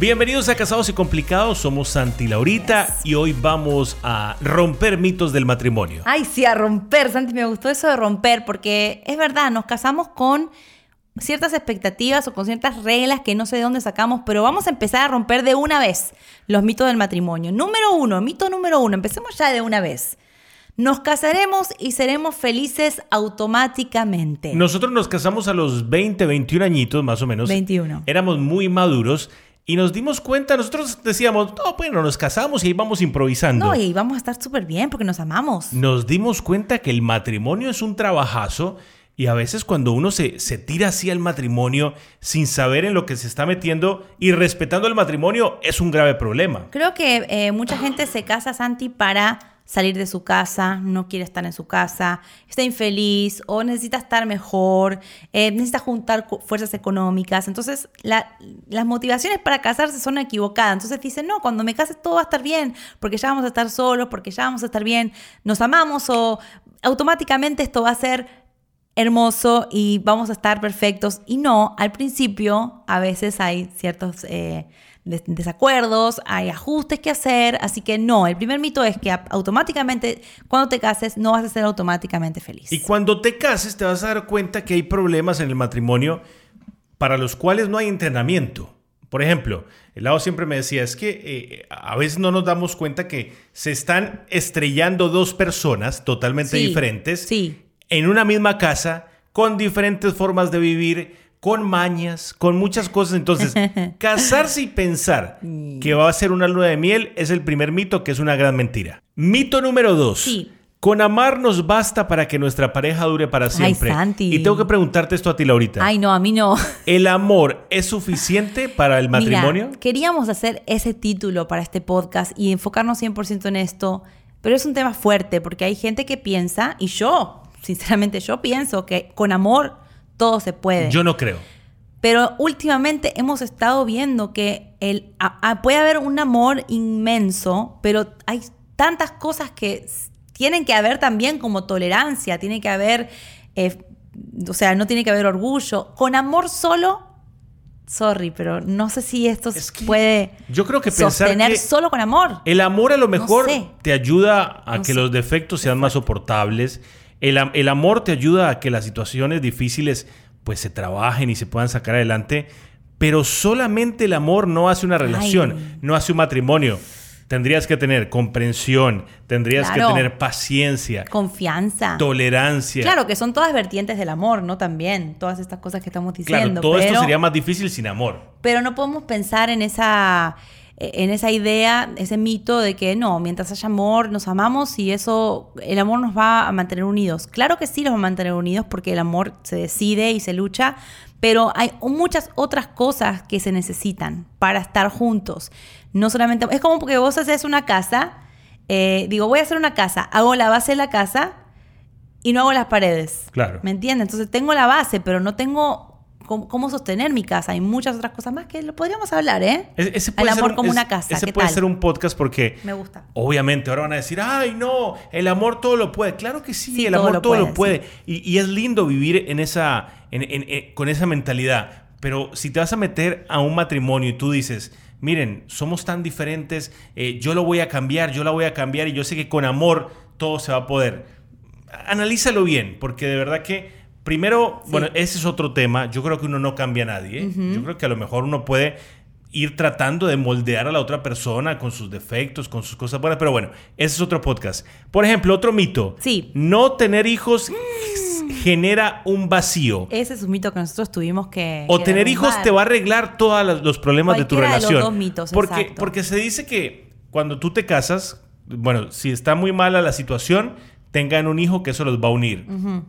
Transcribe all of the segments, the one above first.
Bienvenidos a Casados y Complicados, somos Santi Laurita y hoy vamos a romper mitos del matrimonio. Ay, sí, a romper, Santi, me gustó eso de romper, porque es verdad, nos casamos con ciertas expectativas o con ciertas reglas que no sé de dónde sacamos, pero vamos a empezar a romper de una vez los mitos del matrimonio. Número uno, mito número uno, empecemos ya de una vez. Nos casaremos y seremos felices automáticamente. Nosotros nos casamos a los 20, 21 añitos más o menos. 21. Éramos muy maduros y nos dimos cuenta, nosotros decíamos, no, bueno, nos casamos y ahí vamos improvisando. No, y vamos a estar súper bien porque nos amamos. Nos dimos cuenta que el matrimonio es un trabajazo y a veces cuando uno se, se tira así al matrimonio sin saber en lo que se está metiendo y respetando el matrimonio es un grave problema. Creo que eh, mucha gente se casa, Santi, para salir de su casa, no quiere estar en su casa, está infeliz o necesita estar mejor, eh, necesita juntar fuerzas económicas. Entonces, las motivaciones para casarse son equivocadas. Entonces dicen, no, cuando me case todo va a estar bien, porque ya vamos a estar solos, porque ya vamos a estar bien, nos amamos o automáticamente esto va a ser hermoso y vamos a estar perfectos. Y no, al principio a veces hay ciertos... Eh, desacuerdos, hay ajustes que hacer, así que no, el primer mito es que automáticamente cuando te cases no vas a ser automáticamente feliz. Y cuando te cases te vas a dar cuenta que hay problemas en el matrimonio para los cuales no hay entrenamiento. Por ejemplo, el lado siempre me decía, es que eh, a veces no nos damos cuenta que se están estrellando dos personas totalmente diferentes en una misma casa, con diferentes formas de vivir, con mañas, con muchas cosas. Entonces, casarse y pensar que va a ser una luna de miel es el primer mito, que es una gran mentira. Mito número dos. Sí. Con amar nos basta para que nuestra pareja dure para siempre. Ay, Santi. Y tengo que preguntarte esto a ti, Laurita. Ay, no, a mí no. ¿El amor es suficiente para el matrimonio? Mira, queríamos hacer ese título para este podcast y enfocarnos 100% en esto, pero es un tema fuerte porque hay gente que piensa, y yo, sinceramente, yo pienso que con amor todo se puede. Yo no creo. Pero últimamente hemos estado viendo que el, puede haber un amor inmenso, pero hay tantas cosas que tienen que haber también como tolerancia, tiene que haber, eh, o sea, no tiene que haber orgullo. Con amor solo, sorry, pero no sé si esto se puede yo creo que sostener solo con amor. El amor a lo mejor te ayuda a que los defectos sean más soportables el, amor te ayuda a que las situaciones difíciles pues se trabajen y se puedan sacar adelante, pero solamente el amor no hace una relación, no hace un matrimonio. Tendrías que tener comprensión, tendrías que tener paciencia, confianza, tolerancia. Claro, que son todas vertientes del amor, ¿no? También, todas estas cosas que estamos diciendo. Claro, todo esto sería más difícil sin amor. Pero no podemos pensar en esa en esa idea, ese mito de que no, mientras haya amor, nos amamos y eso, el amor nos va a mantener unidos. Claro que sí los va a mantener unidos porque el amor se decide y se lucha, pero hay muchas otras cosas que se necesitan para estar juntos. No solamente, es como porque vos haces una casa, eh, digo, voy a hacer una casa, hago la base de la casa y no hago las paredes. Claro. ¿Me entiendes? Entonces tengo la base, pero no tengo cómo, sostener mi casa. Hay muchas otras cosas más que lo podríamos hablar, ¿eh? Ese puede el amor como una casa. Ese puede ser un podcast porque. Me gusta. Obviamente, ahora van a decir, ay, no, el amor todo lo puede. Claro que sí, el amor todo lo puede. Y, es lindo vivir en esa, con esa mentalidad. Pero si te vas a meter a un matrimonio y tú dices, miren, somos tan diferentes, eh, yo lo voy a cambiar, yo la voy a cambiar y yo sé que con amor todo se va a poder. Analízalo bien, porque de verdad que Primero, bueno, ese es otro tema. Yo creo que uno no cambia a nadie. Yo creo que a lo mejor uno puede ir tratando de moldear a la otra persona con sus defectos, con sus cosas buenas. Pero bueno, ese es otro podcast. Por ejemplo, otro mito. Sí. No tener hijos genera un vacío. Ese es un mito que nosotros tuvimos que. O tener hijos te va a arreglar todos los problemas de tu relación. De los dos mitos, porque, porque se dice que cuando tú te casas, bueno, si está muy mala la situación, tengan un hijo que eso los va a unir. Mm,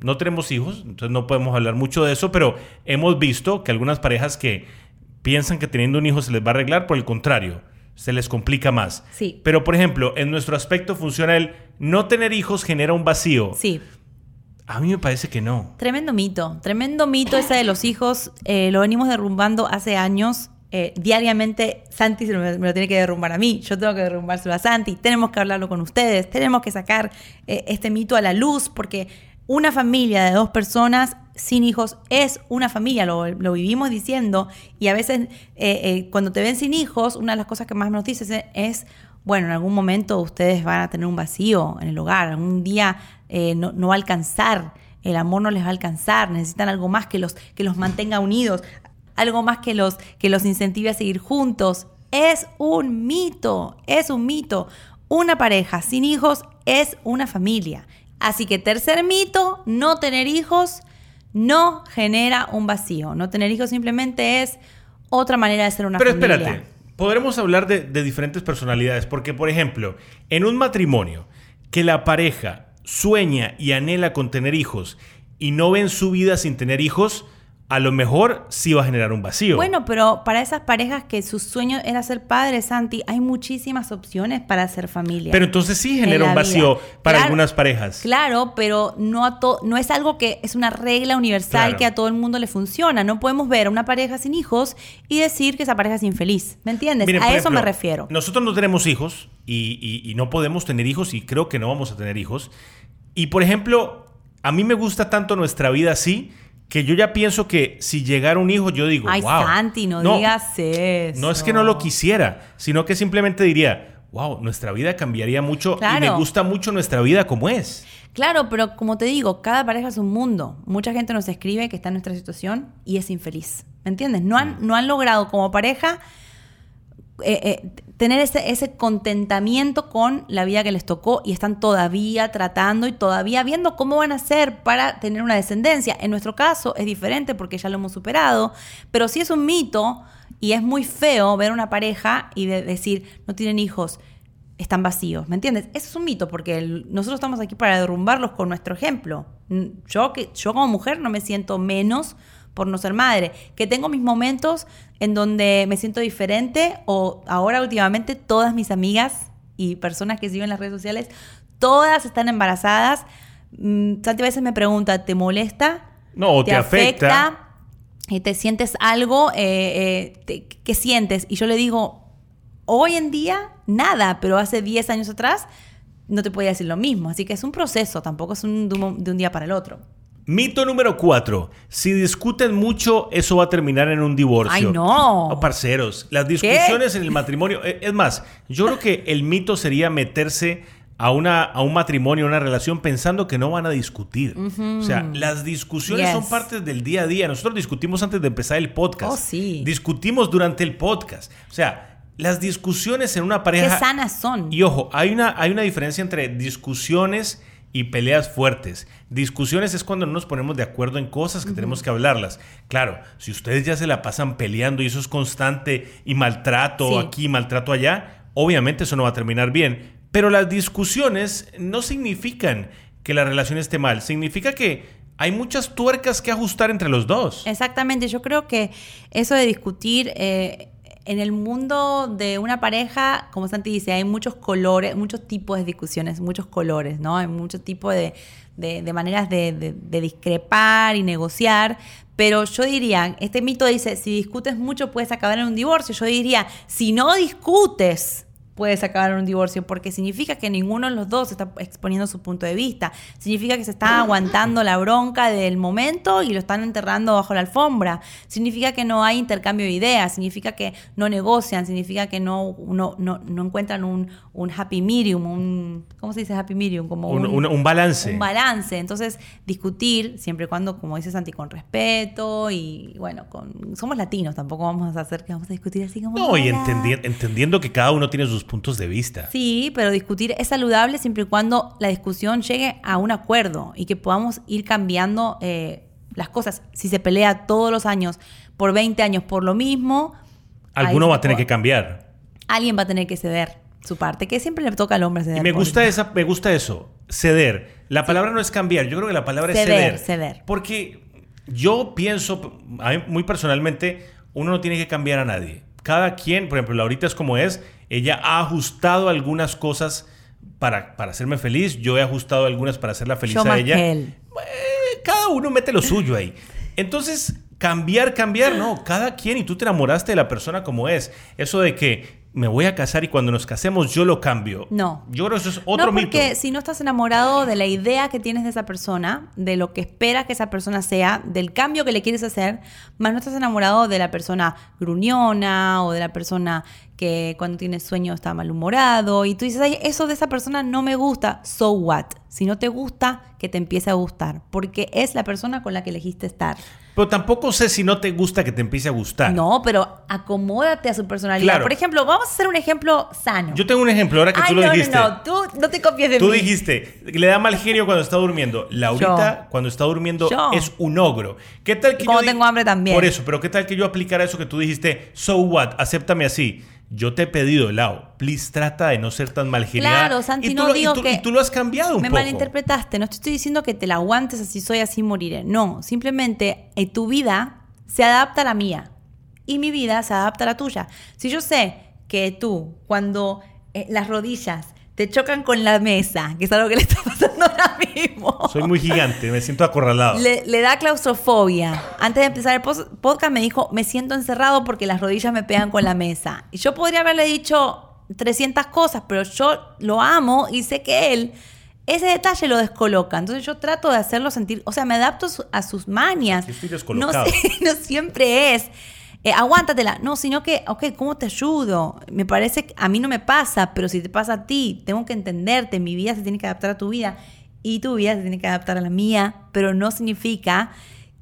no tenemos hijos, entonces no podemos hablar mucho de eso, pero hemos visto que algunas parejas que piensan que teniendo un hijo se les va a arreglar, por el contrario, se les complica más. Sí. Pero, por ejemplo, en nuestro aspecto funciona el no tener hijos genera un vacío. Sí. A mí me parece que no. Tremendo mito, tremendo mito ese de los hijos. Eh, lo venimos derrumbando hace años. Eh, diariamente Santi se me, me, lo tiene que derrumbar a mí, yo tengo que derrumbárselo a Santi, tenemos que hablarlo con ustedes, tenemos que sacar eh, este mito a la luz porque una familia de dos personas sin hijos es una familia, lo, vivimos diciendo y a veces cuando te ven sin hijos, una de las cosas que más nos dices es, bueno, en algún momento ustedes van a tener un vacío en el hogar, algún día no, no va a alcanzar el amor no les va a alcanzar, necesitan algo más que los, que los mantenga unidos, algo más que los, que los incentive a seguir juntos. Es un mito, es un mito. Una pareja sin hijos es una familia. Así que tercer mito, no tener hijos no genera un vacío. No tener hijos simplemente es otra manera de ser una Pero familia. Espérate, podremos hablar de, de diferentes personalidades, porque por ejemplo, en un matrimonio que la pareja sueña y anhela con tener hijos y no ven su vida sin tener hijos, a lo mejor sí va a generar un vacío. Bueno, pero para esas parejas que su sueño era ser padres, Santi, hay muchísimas opciones para hacer familia. Pero entonces sí genera un vacío vida. para claro, algunas parejas. Claro, pero no, a no es algo que es una regla universal claro. que a todo el mundo le funciona. No podemos ver a una pareja sin hijos y decir que esa pareja es infeliz. ¿Me entiendes? Miren, a eso ejemplo, me refiero. Nosotros no tenemos hijos y, y, y no podemos tener hijos y creo que no vamos a tener hijos. Y por ejemplo, a mí me gusta tanto nuestra vida así que yo ya pienso que si llegara un hijo, yo digo, Ay, wow. Santi, no, digas eso. No es que no lo quisiera, sino que simplemente diría, wow, nuestra vida cambiaría mucho Claro. y me gusta mucho nuestra vida como es. Claro, pero como te digo, cada pareja es un mundo. Mucha gente nos escribe que está en nuestra situación y es infeliz. ¿Me entiendes? No han, no han logrado como pareja eh, eh, tener ese, ese contentamiento con la vida que les tocó y están todavía tratando y todavía viendo cómo van a hacer para tener una descendencia. En nuestro caso es diferente porque ya lo hemos superado, pero sí es un mito y es muy feo ver una pareja y de decir, no tienen hijos, están vacíos, ¿me entiendes? Eso es un mito porque nosotros estamos aquí para derrumbarlos con nuestro ejemplo. Yo, que, yo como mujer no me siento menos por no ser madre, que tengo mis momentos en donde me siento diferente o ahora últimamente todas mis amigas y personas que siguen en las redes sociales, todas están embarazadas. Mm, Santi a veces me pregunta, ¿te molesta? No, o te afecta. ¿Y te sientes algo? Eh, eh, te- ¿Qué sientes? Y yo le digo, hoy en día nada, pero hace 10 años atrás no te podía decir lo mismo. Así que es un proceso, tampoco es un, de un- de un día para el otro. Mito número cuatro. Si discuten mucho, eso va a terminar en un divorcio. ¡Ay, no! parceros, las discusiones en el matrimonio... eh, Es más, yo creo que el mito sería meterse a, una, a un matrimonio, a una relación, pensando que no van a discutir. O sea, las discusiones son parte del día a día. Nosotros discutimos antes de empezar el podcast. Oh, sí. Discutimos durante el podcast. O sea, las discusiones en una Qué pareja... sanas son. Y ojo, hay una, hay una diferencia entre discusiones y peleas fuertes. Discusiones es cuando no nos ponemos de acuerdo en cosas que tenemos que hablarlas. Claro, si ustedes ya se la pasan peleando y eso es constante y maltrato Sí. aquí, maltrato allá, obviamente eso no va a terminar bien. Pero las discusiones no significan que la relación esté mal, significa que hay muchas tuercas que ajustar entre los dos. Exactamente, yo creo que eso de discutir eh, en el mundo de una pareja, como Santi dice, hay muchos colores, muchos tipos de discusiones, muchos colores, ¿no? Hay muchos tipos de, de- maneras de- de discrepar y negociar. Pero yo diría, este mito dice, si discutes mucho puedes acabar en un divorcio. Yo diría, si no discutes, puedes acabar en un divorcio, porque significa que ninguno de los dos está exponiendo su punto de vista. Significa que se está aguantando la bronca del momento y lo están enterrando bajo la alfombra. Significa que no hay intercambio de ideas, significa que no negocian, significa que no, no, no, no encuentran un, un happy medium, un... ¿Cómo se dice happy medium? Como Un, un- un balance. un balance. Entonces, discutir, siempre y cuando, como dice Santi, con respeto y bueno, con somos latinos, tampoco vamos a hacer que vamos a discutir así como. no, y entendi- entendiendo que cada uno tiene sus puntos de vista. Sí, pero discutir es saludable siempre y cuando la discusión llegue a un acuerdo y que podamos ir cambiando eh, las cosas. Si se pelea todos los años por 20 años por lo mismo, Alguno va a tener que cambiar. alguien va a tener que ceder su parte, que siempre le toca al hombre ceder. Y me por- gusta, esa, me gusta eso, ceder. La palabra no es cambiar, yo creo que la palabra Ceder, es ceder. ceder. Porque yo pienso, muy personalmente, uno no tiene que cambiar a nadie. Cada quien, por ejemplo, Laurita es como es, ella ha ajustado algunas cosas para, para hacerme feliz, yo he ajustado algunas para hacerla feliz a ella. Eh, cada uno mete lo suyo ahí. Entonces, cambiar, cambiar, no, cada quien y tú te enamoraste de la persona como es. Eso de que me voy a casar y cuando nos casemos yo lo cambio. No. Yo creo que eso es otro no, porque si no estás enamorado de la idea que tienes de esa persona, de lo que esperas que esa persona sea, del cambio que le quieres hacer, más no estás enamorado de la persona gruñona o de la persona que cuando tiene sueño está malhumorado y tú dices, Ay, eso de esa persona no me gusta, so what? Si no te gusta, que te empiece a gustar, porque es la persona con la que elegiste estar. Pero tampoco sé si no te gusta que te empiece a gustar. No, pero acomódate a su personalidad. Por ejemplo, vamos a hacer un ejemplo sano. Yo tengo un ejemplo ahora que tú lo dijiste. No, no, tú no te copies de tú mí. Tú dijiste, le da mal genio cuando está durmiendo. Laurita, cuando está durmiendo, es un ogro. ¿Qué tal que Como tengo hambre también. Por eso, pero ¿qué tal que yo aplicara eso que tú dijiste? So what? Acéptame así yo te he pedido helado, please trata de no ser tan malgeniada. Claro, Santi, no digo que... Y tú lo has cambiado un me poco. Me malinterpretaste, no te estoy diciendo que te la aguantes así soy, así moriré. No, simplemente en tu vida se adapta a la mía y mi vida se adapta a la tuya. Si yo sé que tú, cuando eh, las rodillas te chocan con la mesa, que es algo que le está pasando ahora mismo. Soy muy gigante, me siento acorralado. Le, da claustrofobia. Antes de empezar el podcast me dijo, me siento encerrado porque las rodillas me pegan con la mesa. Y yo podría haberle dicho 300 cosas, pero yo lo amo y sé que él ese detalle lo descoloca. Entonces yo trato de hacerlo sentir, o sea, me adapto a sus manias. estoy descolocado. No, no siempre es eh, aguántatela. No, sino que, ok, ¿cómo te ayudo? Me parece que a mí no me pasa, pero si te pasa a ti, tengo que entenderte. Mi vida se tiene que adaptar a tu vida y tu vida se tiene que adaptar a la mía, pero no significa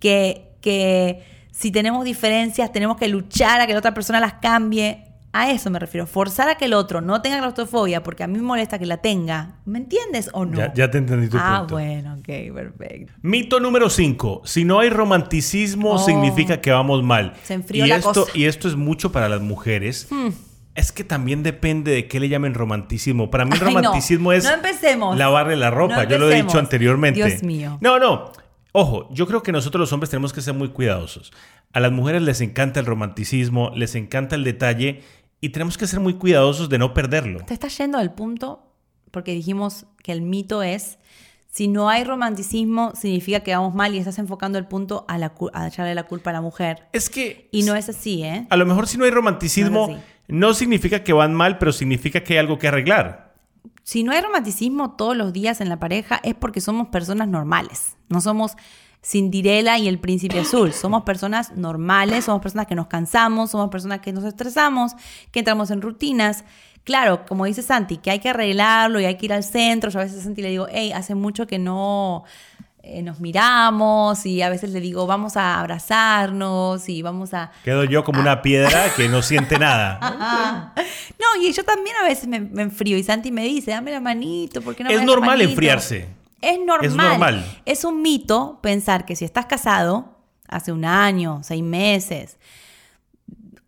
que, que si tenemos diferencias tenemos que luchar a que la otra persona las cambie. A eso me refiero, forzar a que el otro no tenga claustrofobia porque a mí me molesta que la tenga. ¿Me entiendes o no? Ya, te entendí tu ah, punto. Ah, bueno, ok, perfecto. Mito número 5. Si no hay romanticismo, Oh. significa que vamos mal. Se enfrió y la esto, cosa. Y esto es mucho para las mujeres. Hmm. Es que también depende de qué le llamen romanticismo. Para mí el Ay, no. romanticismo es No empecemos. lavarle la ropa. No Yo lo he dicho anteriormente. Dios mío. No, no. Ojo, yo creo que nosotros los hombres tenemos que ser muy cuidadosos. A las mujeres les encanta el romanticismo, les encanta el detalle y tenemos que ser muy cuidadosos de no perderlo. Te estás yendo al punto porque dijimos que el mito es si no hay romanticismo significa que vamos mal y estás enfocando el punto a, la, a echarle la culpa a la mujer. Es que Y no es así, ¿eh? a lo mejor si no hay romanticismo no significa que van mal, pero significa que hay algo que arreglar. Si no hay romanticismo todos los días en la pareja es porque somos personas normales. No somos Cinderella y el príncipe azul. Somos personas normales, somos personas que nos cansamos, somos personas que nos estresamos, que entramos en rutinas. Claro, como dice Santi, que hay que arreglarlo y hay que ir al centro. Yo a veces a Santi le digo, hey, hace mucho que no eh, nos miramos y a veces le digo, vamos a abrazarnos y vamos a... Quedo yo como una piedra que no siente nada. No, y yo también a veces me, me enfrío y Santi me dice, dame la manito, ¿por qué no me es normal manito?". enfriarse. Es normal. Es normal. Es un mito pensar que si estás casado hace un año, seis meses,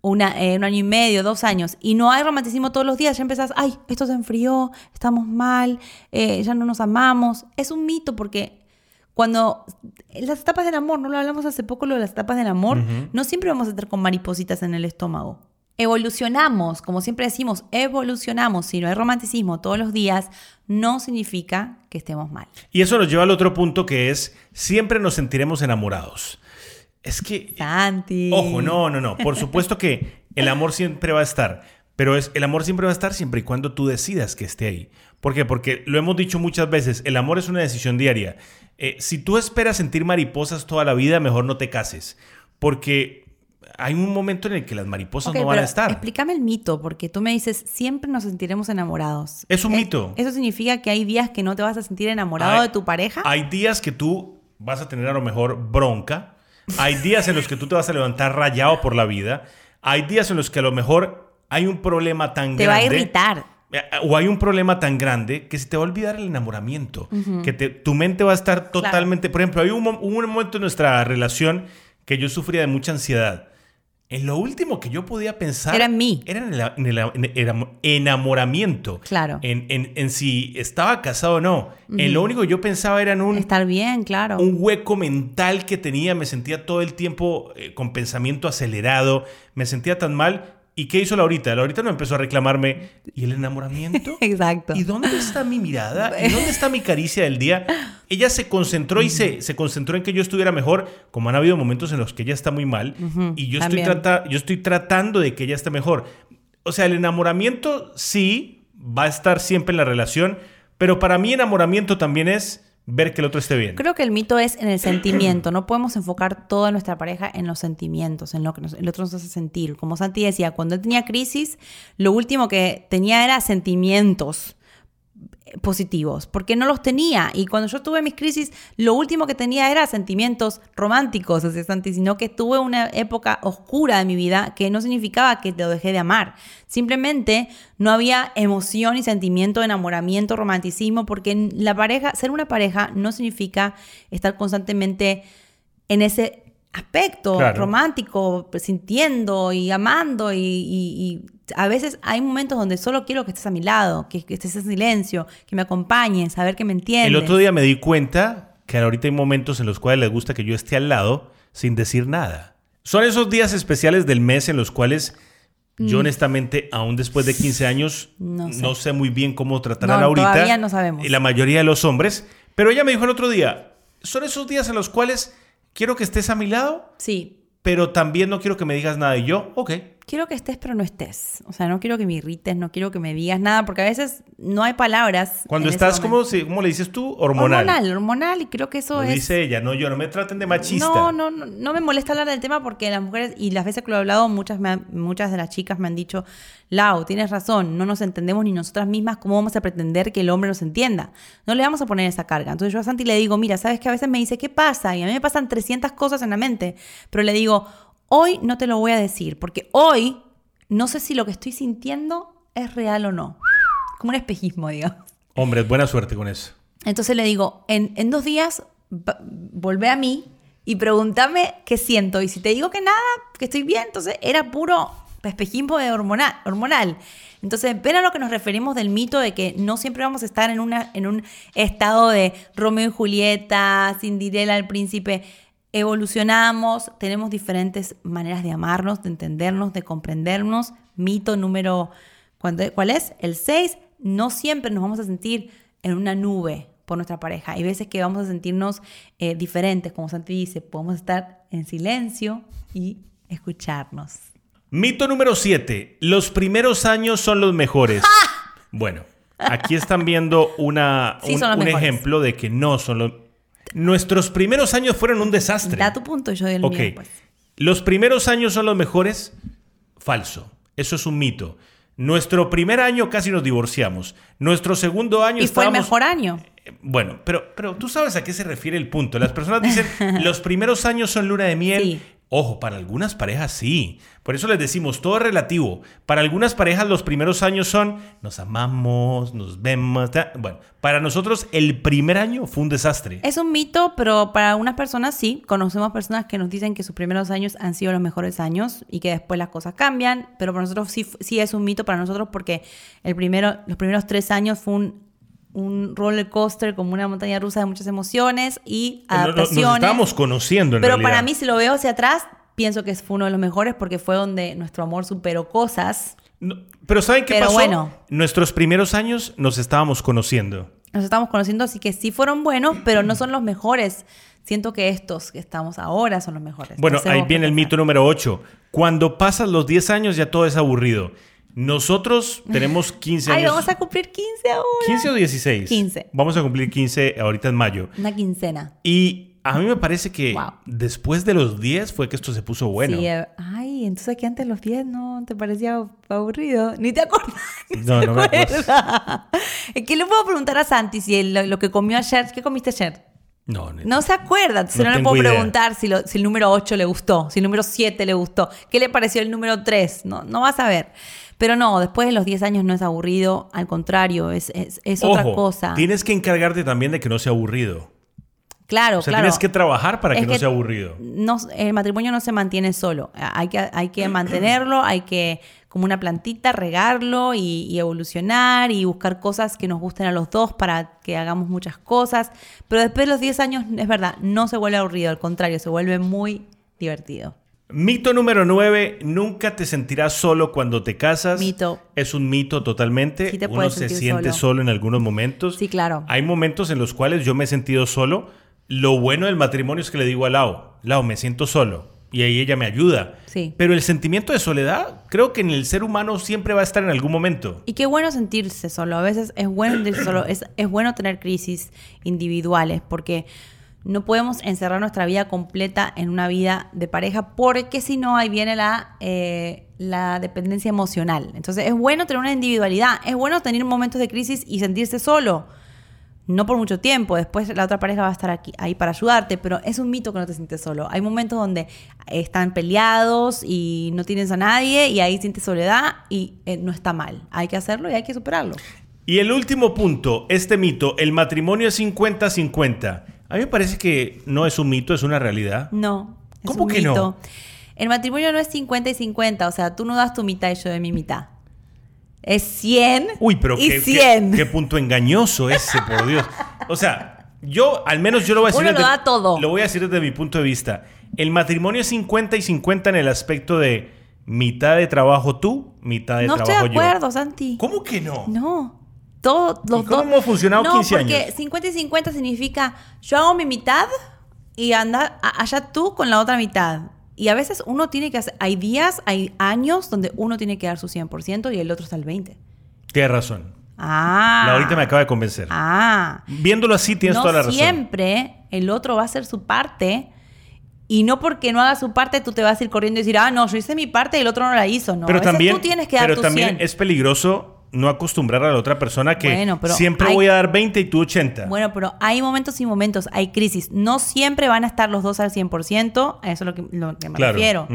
una, eh, un año y medio, dos años, y no hay romanticismo todos los días, ya empezás, ay, esto se enfrió, estamos mal, eh, ya no nos amamos. Es un mito porque cuando las etapas del amor, no lo hablamos hace poco, lo de las etapas del amor, no siempre vamos a estar con maripositas en el estómago. Evolucionamos, como siempre decimos, evolucionamos. Si no hay romanticismo todos los días, no significa que estemos mal. Y eso nos lleva al otro punto que es, siempre nos sentiremos enamorados. Es que... Santi. Ojo, no, no, no. Por supuesto que el amor siempre va a estar. Pero es, el amor siempre va a estar siempre y cuando tú decidas que esté ahí. ¿Por qué? Porque lo hemos dicho muchas veces, el amor es una decisión diaria. Eh, si tú esperas sentir mariposas toda la vida, mejor no te cases. Porque hay un momento en el que las mariposas no van a estar. Explícame el mito, porque tú me dices, siempre nos sentiremos enamorados. Es un mito. ¿Eso significa que hay días que no te vas a sentir enamorado Hay- de tu pareja? Hay días que tú vas a tener a lo mejor bronca. Hay días en los que tú te vas a levantar rayado por la vida. Hay días en los que a lo mejor hay un problema tan te va a grande. irritar. Eh, O hay un problema tan grande que se te va a olvidar el enamoramiento. Que te- tu mente va a estar totalmente. Por ejemplo, hay un momento en nuestra relación que yo sufría de mucha ansiedad. En lo último que yo podía pensar. Era en mí. Era en el, enamoramiento. Claro. En, en, si estaba casado o no. En lo único que yo pensaba era en un. Estar bien, claro. Un hueco mental que tenía. Me sentía todo el tiempo eh, con pensamiento acelerado. Me sentía tan mal. ¿Y qué hizo Laurita? Laurita no empezó a reclamarme. ¿Y el enamoramiento? Exacto. ¿Y dónde está mi mirada? ¿Y dónde está mi caricia del día? Ella se concentró y se, se concentró en que yo estuviera mejor, como han habido momentos en los que ella está muy mal. y yo estoy, yo estoy tratando de que ella esté mejor. O sea, el enamoramiento sí va a estar siempre en la relación, pero para mí enamoramiento también es ver que el otro esté bien. Creo que el mito es en el sentimiento. No podemos enfocar toda nuestra pareja en los sentimientos, en lo que el otro nos hace sentir. Como Santi decía, cuando él tenía crisis, lo último que tenía era sentimientos positivos, porque no los tenía. Y cuando yo tuve mis crisis, lo último que tenía era sentimientos románticos, o sino que tuve una época oscura de mi vida que no significaba que te lo dejé de amar. Simplemente no había emoción y sentimiento de enamoramiento, romanticismo, porque la pareja, ser una pareja no significa estar constantemente en ese aspecto romántico, sintiendo y amando y, a veces hay momentos donde solo quiero que estés a mi lado, que, estés en silencio, que me acompañes, saber que me entiendes. El otro día me di cuenta que ahorita hay momentos en los cuales les gusta que yo esté al lado sin decir nada. Son esos días especiales del mes en los cuales yo mm. honestamente, aún después de 15 años, no sé, muy bien cómo tratar a Laurita. Todavía no sabemos. Y la mayoría de los hombres. Pero ella me dijo el otro día, son esos días en los cuales quiero que estés a mi lado. Sí. Pero también no quiero que me digas nada. Y yo, ok quiero que estés, pero no estés. O sea, no quiero que me irrites, no quiero que me digas nada, porque a veces no hay palabras. Cuando estás, como, ¿cómo le dices tú? Hormonal. Hormonal, hormonal, y creo que eso es. Dice ella, no, yo no me traten de machista. No, no, no, no me molesta hablar del tema porque las mujeres, y las veces que lo he hablado, muchas, muchas de las chicas me han dicho, Lau, tienes razón, no nos entendemos ni nosotras mismas, ¿cómo vamos a pretender que el hombre nos entienda? No le vamos a poner esa carga. Entonces yo a Santi le digo, mira, ¿sabes que a veces me dice, ¿qué pasa? Y a mí me pasan 300 cosas en la mente, pero le digo, hoy no te lo voy a decir, porque hoy no sé si lo que estoy sintiendo es real o no. Como un espejismo, digamos. Hombre, buena suerte con eso. Entonces le digo, en, dos días volvé a mí y pregúntame qué siento. Y si te digo que nada, que estoy bien, entonces era puro espejismo de hormonal, hormonal. Entonces, ven a lo que nos referimos del mito de que no siempre vamos a estar en, una, en un estado de Romeo y Julieta, Cinderella, el príncipe evolucionamos, tenemos diferentes maneras de amarnos, de entendernos, de comprendernos. Mito número, ¿cuál es? El 6, no siempre nos vamos a sentir en una nube por nuestra pareja. Hay veces que vamos a sentirnos eh, diferentes, como Santi dice, podemos estar en silencio y escucharnos. Mito número 7, los primeros años son los mejores. Bueno, aquí están viendo una, un, ejemplo de que no son los Nuestros primeros años fueron un desastre. Da tu punto, yo del okay. mío, pues. Los primeros años son los mejores. Falso. Eso es un mito. Nuestro primer año casi nos divorciamos. Nuestro segundo año Y fue el mejor año. Eh, bueno, pero, pero tú sabes a qué se refiere el punto. Las personas dicen, los primeros años son luna de miel. Ojo, para algunas parejas sí. Por eso les decimos, todo relativo. Para algunas parejas los primeros años son, nos amamos, nos vemos. Bueno, para nosotros el primer año fue un desastre. Es un mito, pero para algunas personas sí. Conocemos personas que nos dicen que sus primeros años han sido los mejores años y que después las cosas cambian. Pero para nosotros sí, sí es un mito para nosotros porque el primero, los primeros tres años fue un un roller coaster como una montaña rusa de muchas emociones y adaptaciones. Nos, estamos conociendo en Pero para mí, si lo veo hacia atrás, pienso que fue uno de los mejores porque fue donde nuestro amor superó cosas. pero ¿saben qué pero pasó? Bueno, Nuestros primeros años nos estábamos conociendo. Nos estábamos conociendo, así que sí fueron buenos, pero no son los mejores. Siento que estos que estamos ahora son los mejores. Bueno, ahí viene el mito número 8. Cuando pasas los 10 años ya todo es aburrido. Nosotros tenemos 15 años. Ay, vamos a cumplir 15 ahora. ¿15 o 16? 15. Vamos a cumplir 15 ahorita en mayo. Una quincena. Y a mí me parece que después de los 10 fue que esto se puso bueno. Sí, eh, ay, entonces aquí antes los 10 no te parecía aburrido. Ni te acuerdas. no, no me acuerdo. ¿Qué le puedo preguntar a Santi si lo, que comió ayer? ¿Qué comiste ayer? No, no, se acuerda, entonces no, le puedo preguntar si, si, el número 8 le gustó, si el número 7 le gustó, qué le pareció el número 3, no, no vas a ver. Pero no, después de los 10 años no es aburrido, al contrario, es, es, otra cosa. Tienes que encargarte también de que no sea aburrido. Claro, o sea, claro. tienes que trabajar para Es que, no que sea aburrido. no, el matrimonio no se mantiene solo. Hay que, hay que mantenerlo, hay que, como una plantita, regarlo y, y evolucionar y buscar cosas que nos gusten a los dos para que hagamos muchas cosas. Pero después de los 10 años, es verdad, no se vuelve aburrido, al contrario, se vuelve muy divertido. Mito número 9, nunca te sentirás solo cuando te casas. Mito. Es un mito totalmente. Sí te Uno se siente solo. solo en algunos momentos. Sí, claro. Hay momentos en los cuales yo me he sentido solo. Lo bueno del matrimonio es que le digo a Lau, Lau, me siento solo. Y ahí ella me ayuda. Sí. Pero el sentimiento de soledad, creo que en el ser humano siempre va a estar en algún momento. Y qué bueno sentirse solo. A veces es bueno sentirse solo. Es, es bueno tener crisis individuales porque no podemos encerrar nuestra vida completa en una vida de pareja porque si no, ahí viene la, eh, la dependencia emocional. Entonces es bueno tener una individualidad. Es bueno tener momentos de crisis y sentirse solo. No por mucho tiempo, después la otra pareja va a estar aquí, ahí para ayudarte, pero es un mito que no te sientes solo. Hay momentos donde están peleados y no tienes a nadie y ahí sientes soledad y eh, no está mal. Hay que hacerlo y hay que superarlo. Y el último punto, este mito, el matrimonio es 50-50. A mí me parece que no es un mito, es una realidad. No. es ¿Cómo un que no? El matrimonio no es 50 y 50, o sea, tú no das tu mitad y yo de mi mitad. Es 100 Uy, pero y qué, 100. qué- qué punto engañoso ese, por Dios. O sea, yo, al menos yo lo voy a decir. Uno lo desde- da todo. Lo voy a decir desde mi punto de vista. El matrimonio es 50 y 50 en el aspecto de mitad de trabajo tú, mitad de no estoy trabajo de yo. acuerdo, Santi. ¿Cómo que no? No. Todos los ¿Y cómo dos- hemos funcionado no, 15 porque años? 50 y 50 significa yo hago mi mitad y anda allá tú con la otra mitad. Y a veces uno tiene que hacer. Hay días, hay años donde uno tiene que dar su 100% y el otro está al 20%. Tienes razón. Ah. La ahorita me acaba de convencer. Ah. Viéndolo así, tienes no toda la razón. siempre el otro va a hacer su parte. Y no porque no haga su parte, tú te vas a ir corriendo y decir, ah, no, yo hice mi parte y el otro no la hizo. No, pero a veces también, tú tienes que dar pero tu también 100. es peligroso no acostumbrar a la otra persona que Bueno, siempre hay- voy a dar 20 y tú 80. Bueno, pero hay momentos y momentos, hay crisis. No siempre van a estar los dos al 100%, a eso es lo que, lo que me claro. refiero.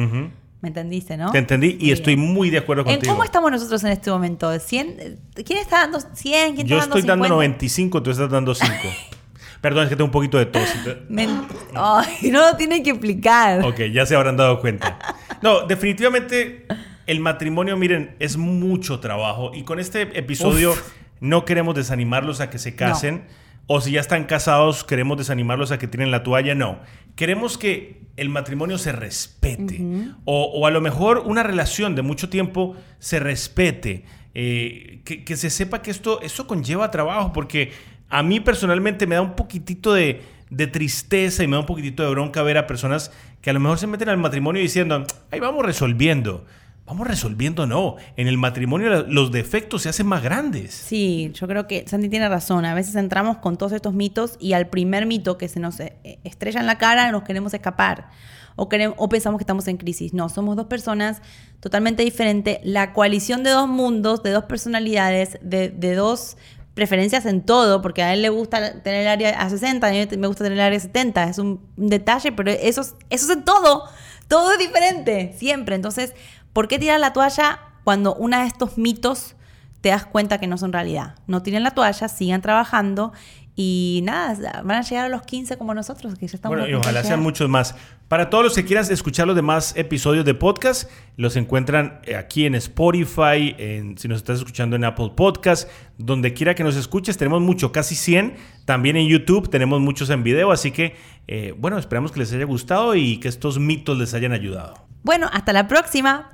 ¿Me entendiste, no? Te entendí y estoy muy de acuerdo ¿En contigo. cómo estamos nosotros en este momento? ¿De 100? ¿Quién está dando 100? ¿Quién Yo dando estoy dando 50? 95, tú estás dando 5. Perdón, es que tengo un poquito de tos. Ay, no lo tienen que explicar. Ok, ya se habrán dado cuenta. No, definitivamente el matrimonio, miren, es mucho trabajo. Y con este episodio Uf. no queremos desanimarlos a que se casen. O si ya están casados, queremos desanimarlos a que tienen la toalla. No. Queremos que el matrimonio se respete. o, o a lo mejor una relación de mucho tiempo se respete. Eh, que, que se sepa que esto, esto conlleva trabajo. Porque a mí personalmente me da un poquitito de, de tristeza y me da un poquitito de bronca ver a personas que a lo mejor se meten al matrimonio diciendo, ahí vamos resolviendo. Vamos resolviendo, no. En el matrimonio los defectos se hacen más grandes. Sí, yo creo que Sandy tiene razón. A veces entramos con todos estos mitos y al primer mito que se nos eh, estrella en la cara nos queremos escapar. O, queremos, o pensamos que estamos en crisis. No, somos dos personas totalmente diferentes. La coalición de dos mundos, de dos personalidades, de, de dos preferencias en todo, porque a él le gusta tener el área a 60, a mí me gusta tener el área a 70. Es un detalle, pero eso es, eso es en todo. Todo es diferente, siempre. Entonces, ¿por qué tirar la toalla cuando uno de estos mitos te das cuenta que no son realidad? No tiren la toalla, sigan trabajando y nada, van a llegar a los 15 como nosotros, que ya estamos Bueno, y ojalá sean muchos más. Para todos los que quieran escuchar los demás episodios de podcast, los encuentran eh, aquí en Spotify, en, si nos estás escuchando en Apple Podcast, donde quiera que nos escuches, tenemos mucho, casi 100. También en YouTube tenemos muchos en video, así que, eh, bueno, esperamos que les haya gustado y que estos mitos les hayan ayudado. Bueno, hasta la próxima.